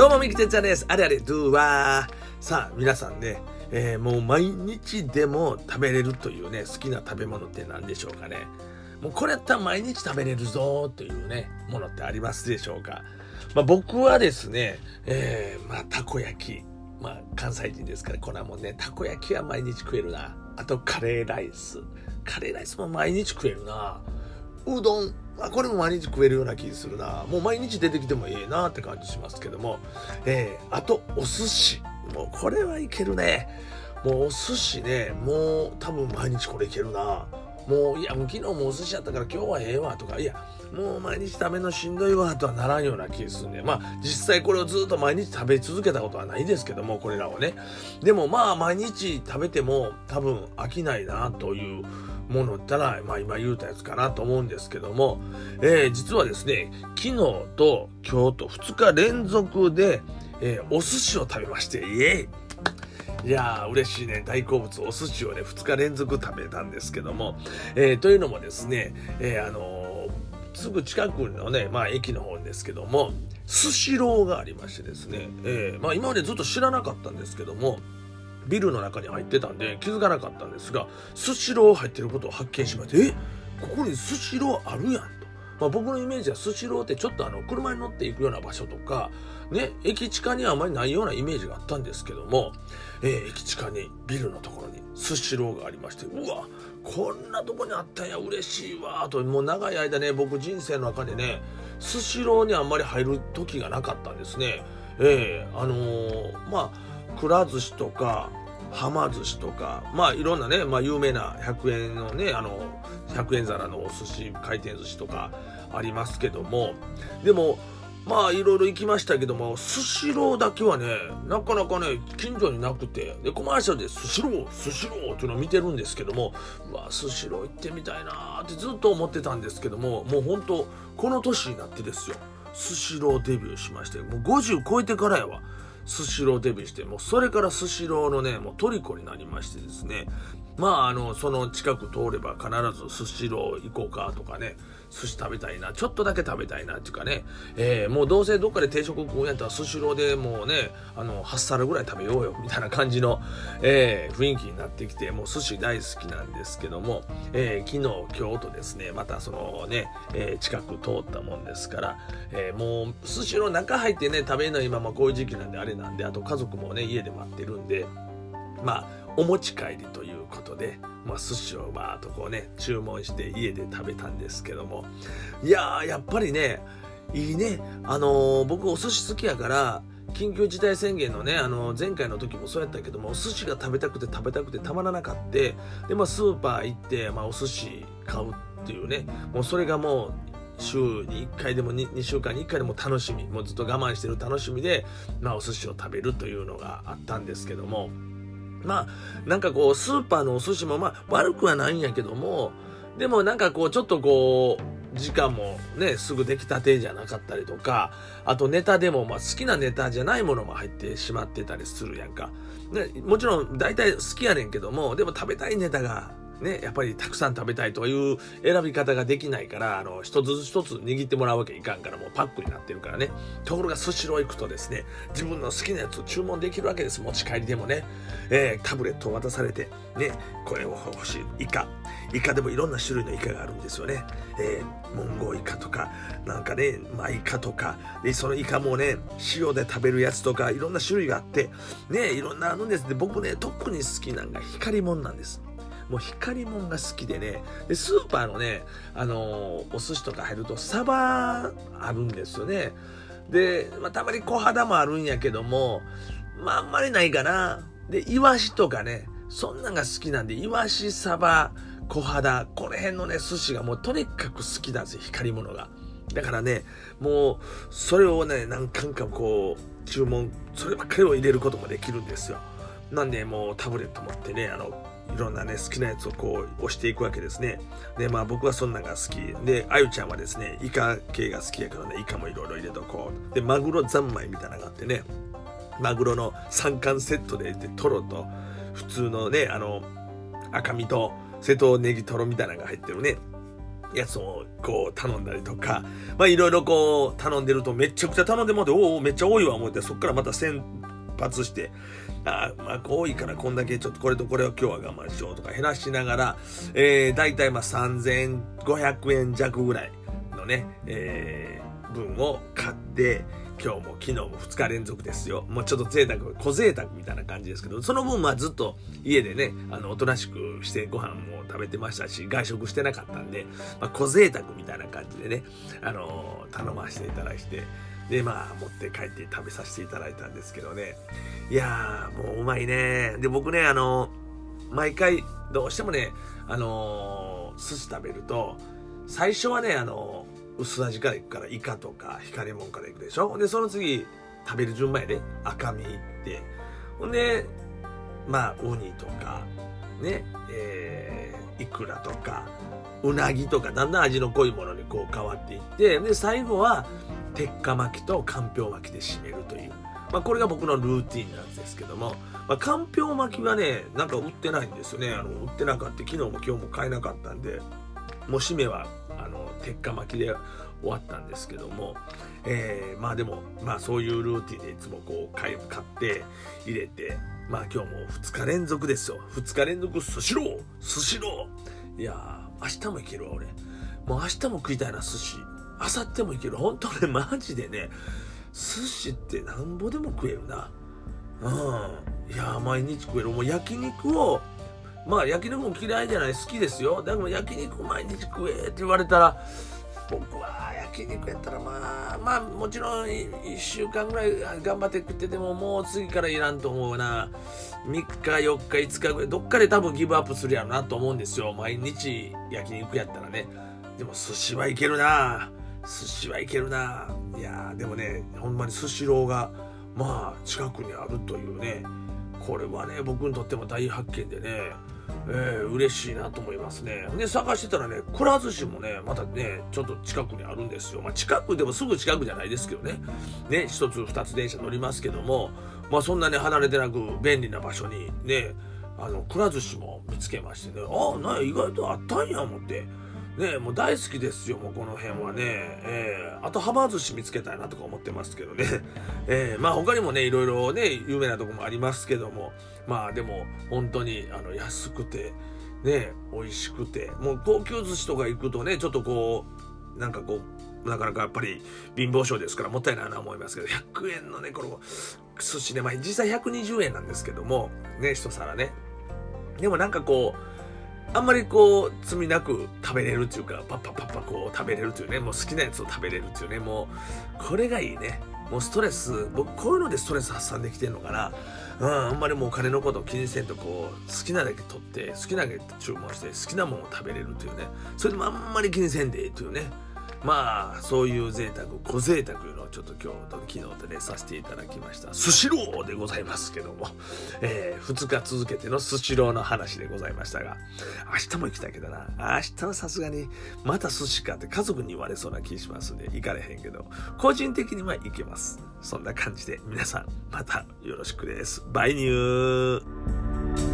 どうも、みきてつやです。あれあれ、ドゥワー。さあ、皆さんね、えー、もう毎日でも食べれるというね、好きな食べ物って何でしょうかね。もうこれやったら毎日食べれるぞというね、ものってありますでしょうか。まあ僕はですね、えー、まあたこ焼き。まあ関西人ですから、これはもうね、たこ焼きは毎日食えるな。あとカレーライス。カレーライスも毎日食えるな。うどん、あ、これも毎日食えるような気するな。もう毎日出てきてもええなって感じしますけども。えー、あと、お寿司。もうこれはいけるね。もうお寿司ね、もう多分毎日これいけるな。もう、いや、もう昨日もお寿司やったから今日はええわとか、いや、もう毎日食べるのしんどいわとはならんような気するね。まあ、実際これをずっと毎日食べ続けたことはないですけども、これらをね。でもまあ、毎日食べても多分飽きないなというものったら、まあ今言うたやつかなと思うんですけども、えー、実はですね、昨日と今日と2日連続で、えー、お寿司を食べまして、イエイいやー、嬉しいね。大好物、お寿司をね、2日連続食べたんですけども、えー、というのもですね、えー、あのー、すぐ近くのね、まあ駅の方ですけども、スシローがありましてですね、え、まあ今までずっと知らなかったんですけども、ビルの中に入ってたんで気づかなかったんですが、スシロー入ってることを発見しまして、えここにスシローあるやんと。まあ、僕のイメージはスシローってちょっとあの車に乗っていくような場所とか、ね、駅地下にはあまりないようなイメージがあったんですけども、えー、駅地下にビルのところにスシローがありまして、うわ、こんなとこにあったんや、嬉しいわ、と、もう長い間ね、僕人生の中でね、スシローにあんまり入る時がなかったんですね。ええー、あのー、まあ、くら寿司とか、はま寿司とか、まあいろんなね、まあ有名な100円のね、あの、100円皿のお寿司、回転寿司とかありますけども、でも、まあいろいろ行きましたけども、スシローだけはね、なかなかね、近所になくて、で、コマーシャルでスシロー、スシローっていうのを見てるんですけども、うわ、スシロー行ってみたいなってずっと思ってたんですけども、もう本当この年になってですよ、スシローデビューしまして、もう50超えてからやわ。スシローデビューして、もうそれからスシローのね、もう虜になりましてですね、まあ、あの、その近く通れば必ずスシロー行こうかとかね、寿司食べたいな、ちょっとだけ食べたいなっていうかね、えー、もうどうせどっかで定食食うんやったらスシローでもうね、あの、8皿ぐらい食べようよ、みたいな感じの、えー、雰囲気になってきて、もう寿司大好きなんですけども、えー、昨日、今日とですね、またそのね、え近く通ったもんですから、えもう寿司の中入ってね、食べるのは今、まこういう時期なんであれなんで、あと家族もね、家で待ってるんで、まあ、お持ち帰りということで、まあ、寿司をバーっとこうね、注文して家で食べたんですけども、いやー、やっぱりね、いいね。あのー、僕お寿司好きやから、緊急事態宣言のね、あの、前回の時もそうやったけども、お寿司が食べたくて食べたくてたまらなかった。で、まあ、スーパー行って、まあ、お寿司買うっていうね、もうそれがもう、週に1回でも 2, 2週間に1回でも楽しみ、もうずっと我慢してる楽しみで、まあ、お寿司を食べるというのがあったんですけども、まあ、なんかこう、スーパーのお寿司もまあ、悪くはないんやけども、でもなんかこう、ちょっとこう、時間もね、すぐできたてじゃなかったりとか、あとネタでもまあ好きなネタじゃないものも入ってしまってたりするやんか。ね、もちろん大体好きやねんけども、でも食べたいネタがね、やっぱりたくさん食べたいという選び方ができないから、あの、一つ一つ握ってもらうわけいかんから、もうパックになってるからね。ところがスシロー行くとですね、自分の好きなやつを注文できるわけです。持ち帰りでもね。えー、タブレットを渡されて、ね、これを欲しい。イカ。イカでもいろんな種類のイカがあるんですよね。えー、モンゴウイカとか、なんかね、マイカとか、で、そのイカもね、塩で食べるやつとか、いろんな種類があって、ね、いろんなあるんです。で、僕ね、特に好きなのが光もんなんです。もう光もんが好きでね、で、スーパーのね、あのー、お寿司とか入るとサバあるんですよね。で、まあ、たまに小肌もあるんやけども、まあ、あんまりないかな。で、イワシとかね、そんなんが好きなんで、イワシ、サバ、小肌、この辺のね、寿司がもうとにかく好きなんですよ、光り物が。だからね、もう、それをね、何回かこう、注文、そればっかりを入れることもできるんですよ。なんで、もうタブレット持ってね、あの、いろんなね、好きなやつをこう押していくわけですね。で、まあ僕はそんなが好き。で、あゆちゃんはですね、イカ系が好きやからね、イカもいろいろ入れとこう。で、マグロ三昧みたいなのがあってね、マグロの三貫セットで、で、トロと、普通のね、あの、赤身と、瀬戸ネギトロみたいなのが入ってるね。やつをこう頼んだりとか、まあいろいろこう頼んでるとめちゃくちゃ頼んでもって、おお、めっちゃ多いわ思って、そっからまた先発して、あまあ多いからこんだけちょっとこれとこれを今日は我慢しようとか減らしながら、えー、大体まあ3500円弱ぐらいのね、えー、分を買って、今日も昨日も2日連続ですよ。もうちょっと贅沢、小贅沢みたいな感じですけど、その分まあずっと家でね、あの、おとなしくしてご飯も食べてましたし、外食してなかったんで、まあ、小贅沢みたいな感じでね、あのー、頼ませていただいて、で、まあ、持って帰って食べさせていただいたんですけどね。いやー、もううまいね。で、僕ね、あの、毎回、どうしてもね、あのー、寿司食べると、最初はね、あの薄味からいくからイカとか光もんからいくでしょ？でその次食べる順番やで赤身いってほんでまあウニとかねえー、イクラとかうなぎとかだんだん味の濃いものにこう変わっていってで最後は鉄火巻きとかんぴょう巻きで締めるという、まあ、これが僕のルーティンなんですけども、まあ、かんぴょう巻きはねなんか売ってないんですよね。あの売ってなかった昨日も今日も買えなかったんで。もう締めはあの鉄火巻きで終わったんですけども、えー、まあでも、まあそういうルーティンでいつもこう買って入れて、まあ今日も2日連続ですよ。2日連続スシロースシロー。いやー、明日も行けるわ俺。もう明日も食いたいな寿司。明後日も行ける。本当ね、マジでね、寿司ってなんぼでも食えるな。うん。いや毎日食える。もう焼肉をまあ焼肉も嫌いじゃない好きですよだから焼肉毎日食えって言われたら僕は焼肉やったらまあまあもちろん1週間ぐらい頑張って食っててももう次からいらんと思うな。3日4日5日ぐらいどっかで多分ギブアップするやろなと思うんですよ。毎日焼肉やったらね。でも寿司はいけるな。寿司はいけるな。いやでもねほんまにスシローがまあ近くにあるというね。これはね僕にとっても大発見でねえー、嬉しいなと思いますね。で、探してたらね、くら寿司もね、またね、ちょっと近くにあるんですよ。まあ、近くでもすぐ近くじゃないですけどね。ね、一つ二つ電車乗りますけども、まあ、そんなに離れてなく便利な場所にね、あの、くら寿司も見つけましてね、ああ、な意外とあったんや思って。ねもう大好きですよ、もうこの辺はね。えー、あと、はま寿司見つけたいなとか思ってますけどね。えー、まあ他にもね、いろいろね、有名なとこもありますけども、まあでも、本当に、あの、安くて、ね、美味しくて、もう高級寿司とか行くとね、ちょっとこう、なんかこう、なかなかやっぱり貧乏症ですからもったいないな思いますけど、100円のね、この寿司ね、まあ実際120円なんですけども、ね、一皿ね。でもなんかこう、あんまりこう、罪なく食べれるっていうか、パッパッパッパこう食べれるっていうね、もう好きなやつを食べれるっていうね、もう、これがいいね。もうストレス、僕こういうのでストレス発散できてるのかな。うん、あんまりもうお金のことを気にせんとこう、好きなだけ取って、好きなだけ注文して、好きなものを食べれるっていうね。それでもあんまり気にせんでいいというね。まあ、そういう贅沢、小贅沢いうのをちょっと今日と昨日とね、させていただきました。スシローでございますけども、えー、2日続けてのスシローの話でございましたが、明日も行きたいけどな、明日はさすがに、また寿司かって家族に言われそうな気しますんで、行かれへんけど、個人的には行けます。そんな感じで、皆さん、またよろしくです。バイニュー